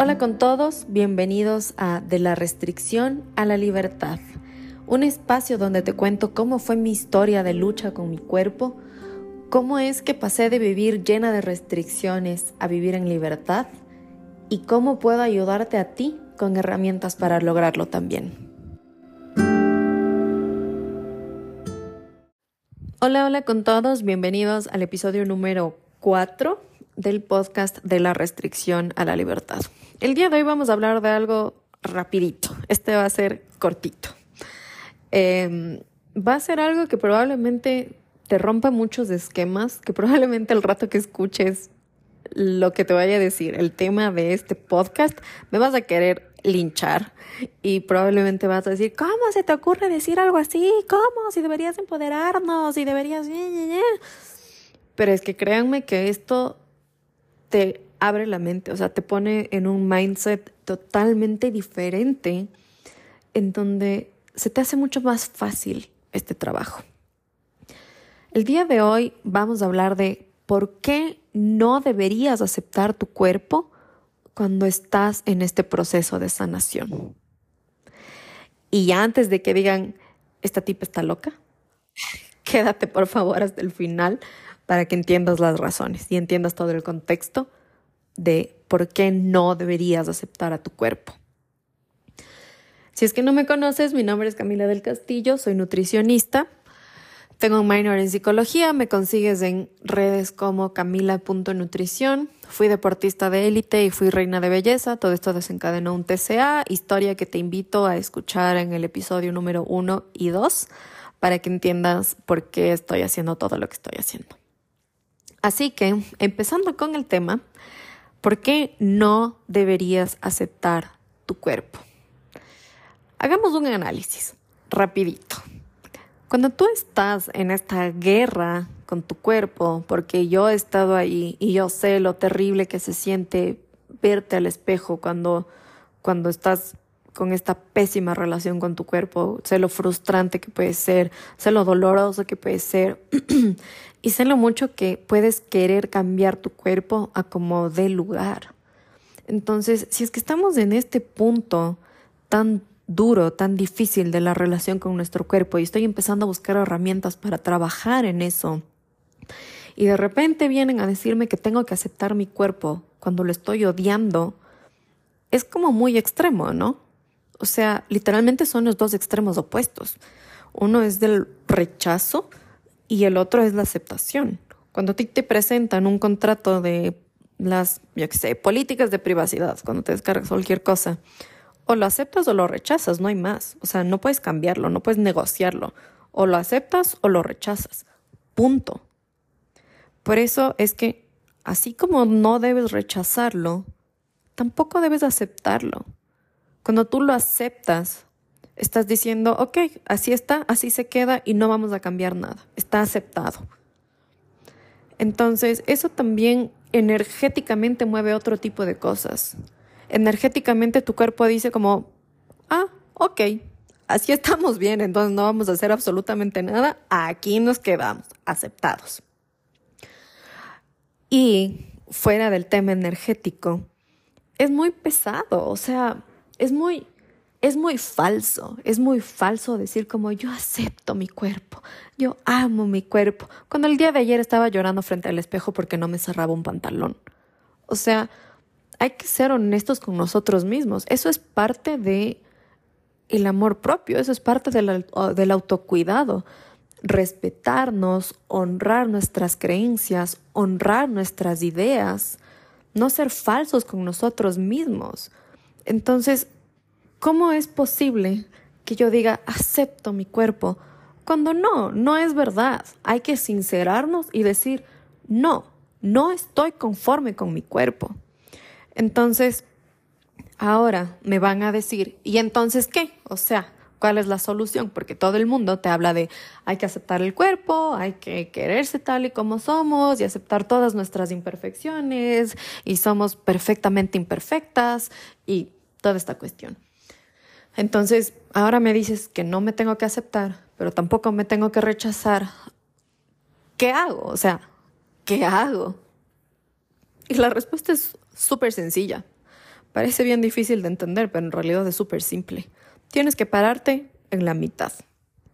Hola con todos, bienvenidos a De la restricción a la libertad, un espacio donde te cuento cómo fue mi historia de lucha con mi cuerpo, cómo es que pasé de vivir llena de restricciones a vivir en libertad y cómo puedo ayudarte a ti con herramientas para lograrlo también. Hola, hola con todos, bienvenidos al episodio número 4 del podcast de la restricción a la libertad. El día de hoy vamos a hablar de algo rapidito. Este va a ser cortito. Em, va a ser algo que probablemente te rompa muchos esquemas, que probablemente el rato que escuches lo que te vaya a decir, el tema de este podcast, me vas a querer linchar y probablemente vas a decir, ¿cómo se te ocurre decir algo así? ¿Cómo? Si deberías empoderarnos, si deberías... Pero es que créanme que esto te abre la mente, o sea, te pone en un mindset totalmente diferente en donde se te hace mucho más fácil este trabajo. El día de hoy vamos a hablar de por qué no deberías aceptar tu cuerpo cuando estás en este proceso de sanación. Y antes de que digan, esta tipa está loca, quédate por favor hasta el final para que entiendas las razones y entiendas todo el contexto de por qué no deberías aceptar a tu cuerpo. Si es que no me conoces, mi nombre es Camila del Castillo, soy nutricionista, tengo un minor en psicología, me consigues en redes como camila.nutrición, fui deportista de élite y fui reina de belleza, todo esto desencadenó un TCA, historia que te invito a escuchar en el episodio número 1 y 2 para que entiendas por qué estoy haciendo todo lo que estoy haciendo. Así que, empezando con el tema, ¿Por qué no deberías aceptar tu cuerpo? Hagamos un análisis rapidito. Cuando tú estás en esta guerra con tu cuerpo, porque yo he estado ahí y yo sé lo terrible que se siente verte al espejo cuando, cuando estás con esta pésima relación con tu cuerpo, sé lo frustrante que puede ser, sé lo doloroso que puede ser y sé lo mucho que puedes querer cambiar tu cuerpo a como dé lugar. Entonces, si es que estamos en este punto tan duro, tan difícil de la relación con nuestro cuerpo y estoy empezando a buscar herramientas para trabajar en eso, y de repente vienen a decirme que tengo que aceptar mi cuerpo cuando lo estoy odiando, es como muy extremo, ¿no? O sea, literalmente son los dos extremos opuestos. Uno es del rechazo y el otro es la aceptación. Cuando ti te presentan un contrato de las, yo qué sé, políticas de privacidad, cuando te descargas cualquier cosa, o lo aceptas o lo rechazas, no hay más. O sea, no puedes cambiarlo, no puedes negociarlo. O lo aceptas o lo rechazas. Punto. Por eso es que, así como no debes rechazarlo, tampoco debes aceptarlo. Cuando tú lo aceptas, estás diciendo, ok, así está, así se queda y no vamos a cambiar nada. Está aceptado. Entonces, eso también energéticamente mueve otro tipo de cosas. Energéticamente tu cuerpo dice como, ah, ok, así estamos bien, entonces no vamos a hacer absolutamente nada, aquí nos quedamos, aceptados. Y fuera del tema energético, es muy pesado, o sea, es muy, es muy falso, es muy falso decir como yo acepto mi cuerpo, yo amo mi cuerpo, cuando el día de ayer estaba llorando frente al espejo porque no me cerraba un pantalón. O sea, hay que ser honestos con nosotros mismos. Eso es parte de el amor propio, eso es parte del, del autocuidado. Respetarnos, honrar nuestras creencias, honrar nuestras ideas, no ser falsos con nosotros mismos. Entonces, ¿cómo es posible que yo diga acepto mi cuerpo cuando no, no es verdad? Hay que sincerarnos y decir no, no estoy conforme con mi cuerpo. Entonces, ahora me van a decir, ¿y entonces qué? O sea, ¿cuál es la solución? Porque todo el mundo te habla de hay que aceptar el cuerpo, hay que quererse tal y como somos y aceptar todas nuestras imperfecciones y somos perfectamente imperfectas y toda esta cuestión. Entonces, ahora me dices que no me tengo que aceptar, pero tampoco me tengo que rechazar. ¿Qué hago? O sea, ¿qué hago? Y la respuesta es súper sencilla, Parece bien difícil de entender, pero en realidad es súper simple. Tienes que pararte en la mitad,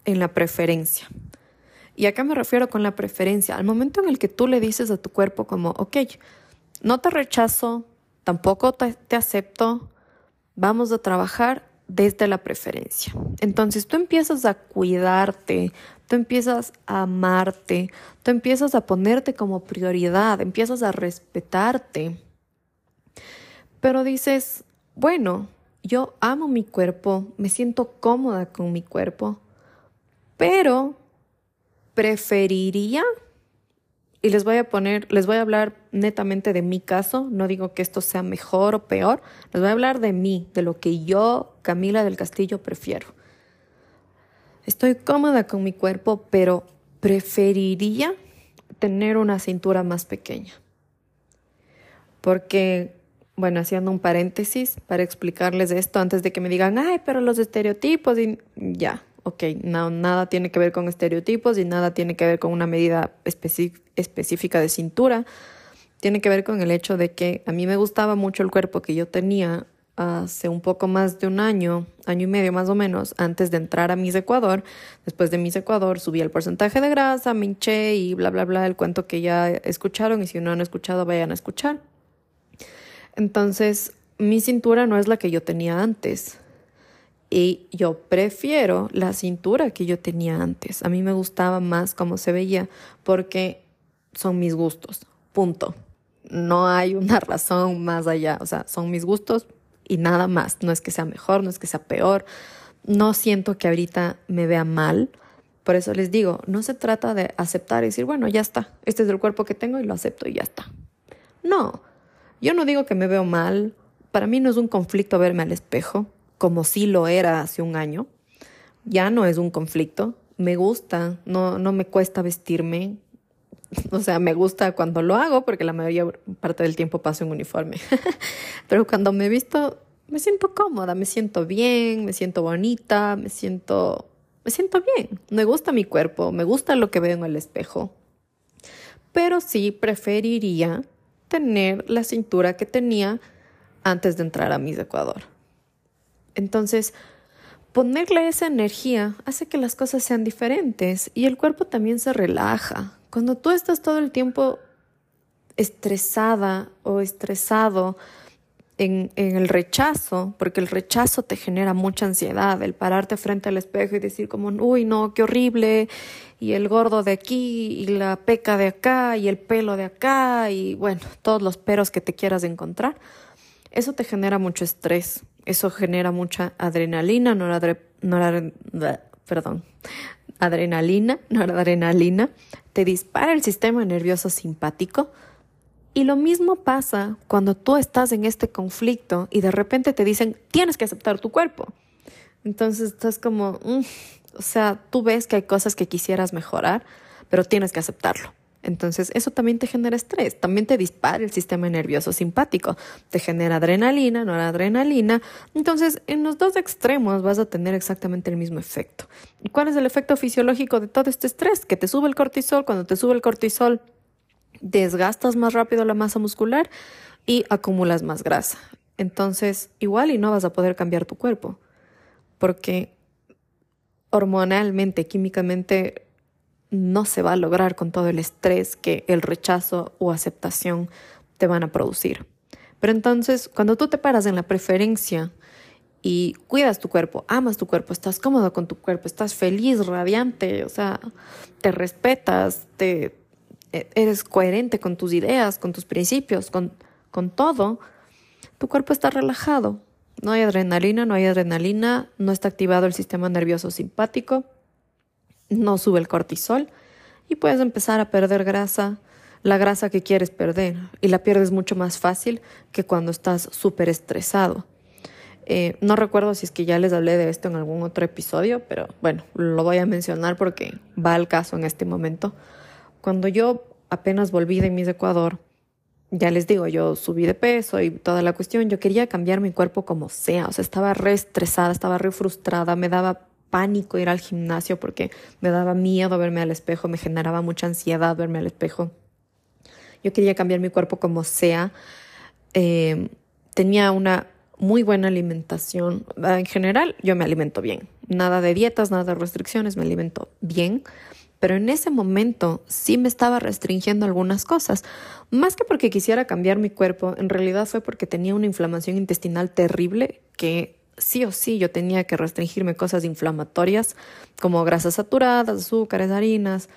en la preferencia. ¿Y acá me refiero con la preferencia? Al momento en el que tú le dices a tu cuerpo como, ok, no te rechazo, tampoco te acepto, vamos a trabajar desde la preferencia. Entonces tú empiezas a cuidarte, tú empiezas a amarte, tú empiezas a ponerte como prioridad, empiezas a respetarte. Pero dices, bueno, yo amo mi cuerpo, me siento cómoda con mi cuerpo, pero preferiría, y les voy a poner, les voy a hablar netamente de mi caso, no digo que esto sea mejor o peor, les voy a hablar de mí, de lo que yo, Camila del Castillo, prefiero. Estoy cómoda con mi cuerpo, pero preferiría tener una cintura más pequeña. Porque bueno, haciendo un paréntesis para explicarles esto antes de que me digan, ay, pero los estereotipos y ya, ok, nada tiene que ver con estereotipos y nada tiene que ver con una medida específica de cintura. Tiene que ver con el hecho de que a mí me gustaba mucho el cuerpo que yo tenía hace un poco más de un año, año y medio más o menos, antes de entrar a Miss Ecuador. Después de Miss Ecuador subí el porcentaje de grasa, me hinché y bla, bla, bla, el cuento que ya escucharon y si no han escuchado vayan a escuchar. Entonces, mi cintura no es la que yo tenía antes. Y yo prefiero la cintura que yo tenía antes. A mí me gustaba más cómo se veía porque son mis gustos. Punto. No hay una razón más allá. O sea, son mis gustos y nada más. No es que sea mejor, no es que sea peor. No siento que ahorita me vea mal. Por eso les digo, no se trata de aceptar y decir, bueno, ya está. Este es el cuerpo que tengo y lo acepto y ya está. No yo no digo que me veo mal, para mí no es un conflicto verme al espejo, como sí lo era hace un año. Ya no es un conflicto, me gusta, no, no me cuesta vestirme. O sea, me gusta cuando lo hago porque la mayoría parte del tiempo paso en uniforme. Pero cuando me visto, me siento cómoda, me siento bien, me siento bonita, me siento, me siento bien. Me gusta mi cuerpo, me gusta lo que veo en el espejo. Pero sí preferiría tener la cintura que tenía antes de entrar a Miss Ecuador. Entonces, ponerle esa energía hace que las cosas sean diferentes y el cuerpo también se relaja. Cuando tú estás todo el tiempo estresada o estresado en, el rechazo, porque el rechazo te genera mucha ansiedad, el pararte frente al espejo y decir como, uy, no, qué horrible, y el gordo de aquí, y la peca de acá, y el pelo de acá, y bueno, todos los peros que te quieras encontrar, eso te genera mucho estrés, eso genera mucha adrenalina, noradrenalina, perdón, adrenalina, noradrenalina, te dispara el sistema nervioso simpático, y lo mismo pasa cuando tú estás en este conflicto y de repente te dicen, tienes que aceptar tu cuerpo. Entonces estás como, mm", o sea, tú ves que hay cosas que quisieras mejorar, pero tienes que aceptarlo. Entonces eso también te genera estrés, también te dispara el sistema nervioso simpático, te genera adrenalina, no adrenalina. Entonces en los dos extremos vas a tener exactamente el mismo efecto. ¿Y cuál es el efecto fisiológico de todo este estrés? Que te sube el cortisol, cuando te sube el cortisol desgastas más rápido la masa muscular y acumulas más grasa. Entonces, igual y no vas a poder cambiar tu cuerpo, porque hormonalmente, químicamente, no se va a lograr con todo el estrés que el rechazo o aceptación te van a producir. Pero entonces, cuando tú te paras en la preferencia y cuidas tu cuerpo, amas tu cuerpo, estás cómodo con tu cuerpo, estás feliz, radiante, o sea, te respetas, te, e-, eres coherente con tus ideas, con tus principios, con, con todo, tu cuerpo está relajado. No hay adrenalina, no hay adrenalina, no está activado el sistema nervioso simpático, no sube el cortisol y puedes empezar a perder grasa, la grasa que quieres perder, y la pierdes mucho más fácil que cuando estás súper estresado. Eh, no recuerdo si es que ya les hablé de esto en algún otro episodio, pero bueno, lo voy a mencionar porque va al caso en este momento. Cuando yo apenas volví de Miss Ecuador, ya les digo, yo subí de peso y toda la cuestión, yo quería cambiar mi cuerpo como sea, o sea, estaba re estresada, estaba re frustrada, me daba pánico ir al gimnasio porque me daba miedo verme al espejo, me generaba mucha ansiedad verme al espejo. Yo quería cambiar mi cuerpo como sea. Eh, tenía una muy buena alimentación. En general, yo me alimento bien. Nada de dietas, nada de restricciones, me alimento bien. Pero en ese momento sí me estaba restringiendo algunas cosas. Más que porque quisiera cambiar mi cuerpo, en realidad fue porque tenía una inflamación intestinal terrible que sí o sí yo tenía que restringirme cosas inflamatorias como grasas saturadas, azúcares, harinas.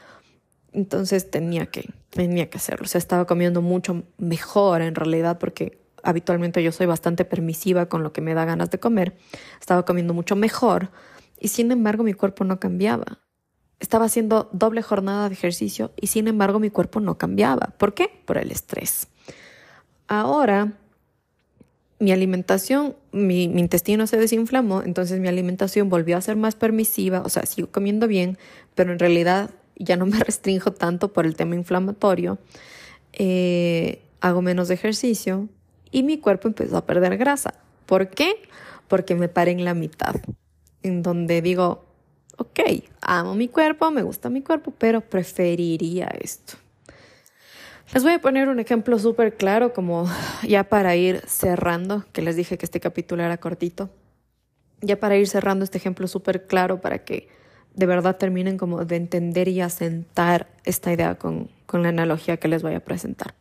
Entonces tenía que, tenía que hacerlo. O sea, estaba comiendo mucho mejor en realidad porque habitualmente yo soy bastante permisiva con lo que me da ganas de comer. Estaba comiendo mucho mejor y sin embargo mi cuerpo no cambiaba. Estaba haciendo doble jornada de ejercicio y sin embargo mi cuerpo no cambiaba. ¿Por qué? Por el estrés. Ahora mi alimentación, mi, intestino se desinflamó, entonces mi alimentación volvió a ser más permisiva, o sea, sigo comiendo bien, pero en realidad ya no me restringo tanto por el tema inflamatorio, eh, hago menos ejercicio y mi cuerpo empezó a perder grasa. ¿Por qué? Porque me paré en la mitad, en donde digo, ok, amo mi cuerpo, me gusta mi cuerpo, pero preferiría esto. Les voy a poner un ejemplo súper claro, como ya para ir cerrando, que les dije que este capítulo era cortito. Ya para ir cerrando este ejemplo súper claro para que de verdad terminen como de entender y asentar esta idea con, con la analogía que les voy a presentar.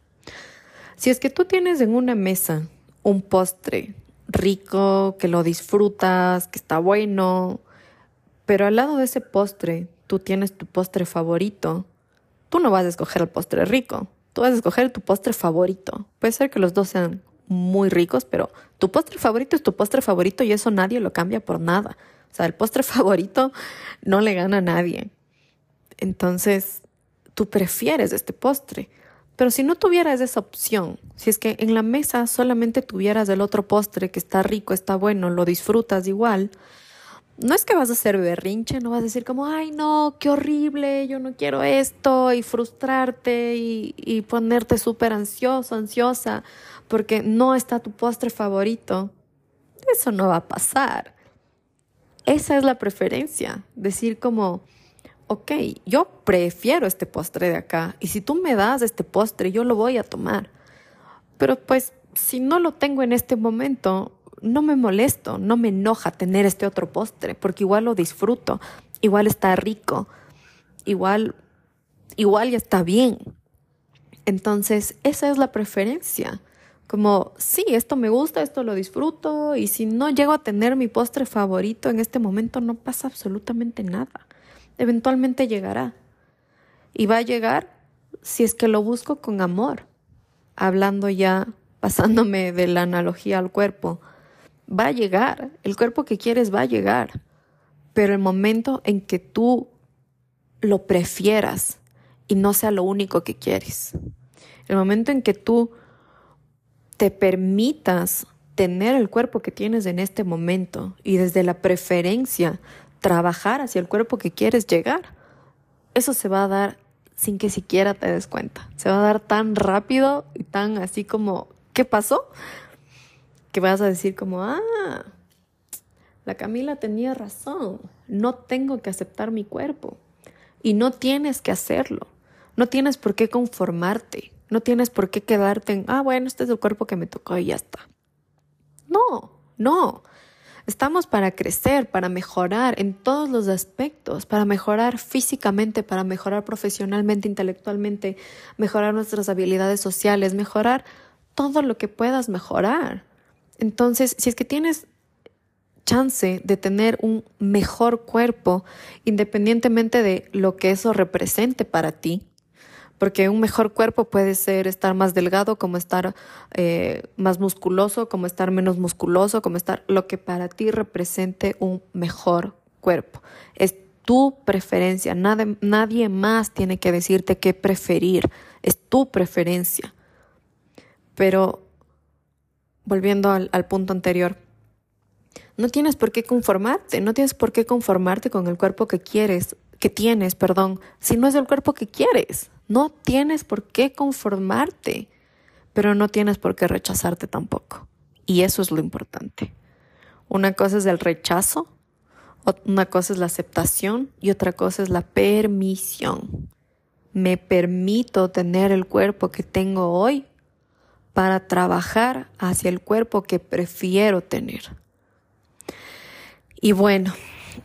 Si es que tú tienes en una mesa un postre rico, que lo disfrutas, que está bueno, pero al lado de ese postre tú tienes tu postre favorito, tú no vas a escoger el postre rico, Tú vas a escoger tu postre favorito. Puede ser que los dos sean muy ricos, pero tu postre favorito es tu postre favorito y eso nadie lo cambia por nada. O sea, el postre favorito no le gana a nadie. Entonces, tú prefieres este postre. Pero si no tuvieras esa opción, si es que en la mesa solamente tuvieras el otro postre que está rico, está bueno, lo disfrutas igual, no es que vas a hacer berrinche, no vas a decir como, ay no, qué horrible, yo no quiero esto, y frustrarte y, y ponerte súper ansioso, ansiosa, porque no está tu postre favorito. Eso no va a pasar. Esa es la preferencia, decir como, ok, yo prefiero este postre de acá, y si tú me das este postre, yo lo voy a tomar. Pero pues, si no lo tengo en este momento, no me molesto, no me enoja tener este otro postre, porque igual lo disfruto, igual está rico, igual, igual ya está bien. Entonces, esa es la preferencia. Como, sí, esto me gusta, esto lo disfruto, y si no llego a tener mi postre favorito en este momento, no pasa absolutamente nada. Eventualmente llegará. Y va a llegar si es que lo busco con amor. Hablando ya, pasándome de la analogía al cuerpo, va a llegar, el cuerpo que quieres va a llegar, pero el momento en que tú lo prefieras y no sea lo único que quieres, el momento en que tú te permitas tener el cuerpo que tienes en este momento y desde la preferencia trabajar hacia el cuerpo que quieres llegar, eso se va a dar sin que siquiera te des cuenta. Se va a dar tan rápido y tan así como, ¿qué pasó? Que vas a decir como, ah, la Camila tenía razón, no tengo que aceptar mi cuerpo. Y no tienes que hacerlo, no tienes por qué conformarte, no tienes por qué quedarte en, ah, bueno, este es el cuerpo que me tocó y ya está. No, no. Estamos para crecer, para mejorar en todos los aspectos, para mejorar físicamente, para mejorar profesionalmente, intelectualmente, mejorar nuestras habilidades sociales, mejorar todo lo que puedas mejorar. Entonces, si es que tienes chance de tener un mejor cuerpo, independientemente de lo que eso represente para ti, porque un mejor cuerpo puede ser estar más delgado, como estar eh, más musculoso, como estar menos musculoso, como estar lo que para ti represente un mejor cuerpo. Es tu preferencia, nadie, nadie más tiene que decirte qué preferir, es tu preferencia. Pero volviendo al, punto anterior, no tienes por qué conformarte, no tienes por qué conformarte con el cuerpo que quieres, que tienes, perdón, si no es el cuerpo que quieres. No tienes por qué conformarte, pero no tienes por qué rechazarte tampoco. Y eso es lo importante. Una cosa es el rechazo, una cosa es la aceptación y otra cosa es la permisión. Me permito tener el cuerpo que tengo hoy para trabajar hacia el cuerpo que prefiero tener. Y bueno,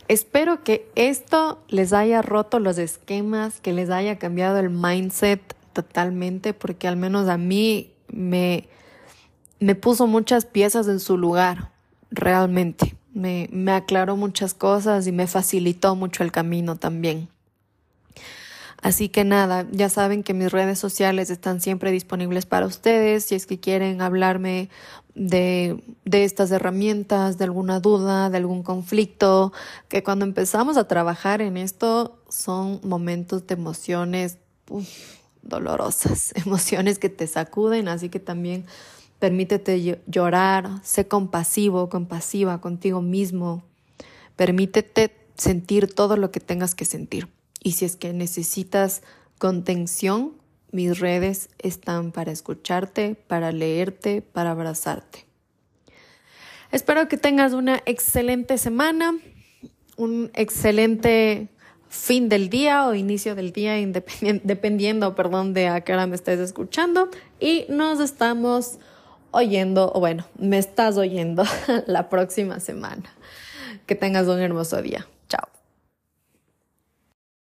espero que esto les haya roto los esquemas, que les haya cambiado el mindset totalmente, porque al menos a mí me, me puso muchas piezas en su lugar, realmente. Me, me aclaró muchas cosas y me facilitó mucho el camino también. Así que nada, ya saben que mis redes sociales están siempre disponibles para ustedes. Si es que quieren hablarme de, estas herramientas, de alguna duda, de algún conflicto, que cuando empezamos a trabajar en esto son momentos de emociones dolorosas, emociones que te sacuden, así que también permítete llorar, sé compasivo, compasiva contigo mismo, permítete sentir todo lo que tengas que sentir. Y si es que necesitas contención, mis redes están para escucharte, para leerte, para abrazarte. Espero que tengas una excelente semana, un excelente fin del día o inicio del día, dependiendo, perdón, de a qué hora me estés escuchando. Y nos estamos oyendo, o bueno, me estás oyendo la próxima semana. Que tengas un hermoso día. Chao.